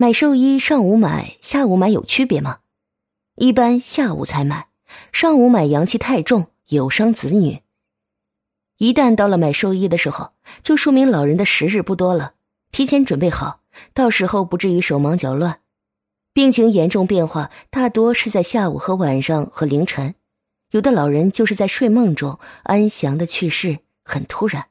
买寿衣上午买下午买有区别吗？一般下午才买上午买阳气太重有伤子女。一旦到了买寿衣的时候就说明老人的时日不多了提前准备好到时候不至于手忙脚乱病情严重变化大多是在下午和晚上和凌晨有的老人就是在睡梦中安详的去世很突然。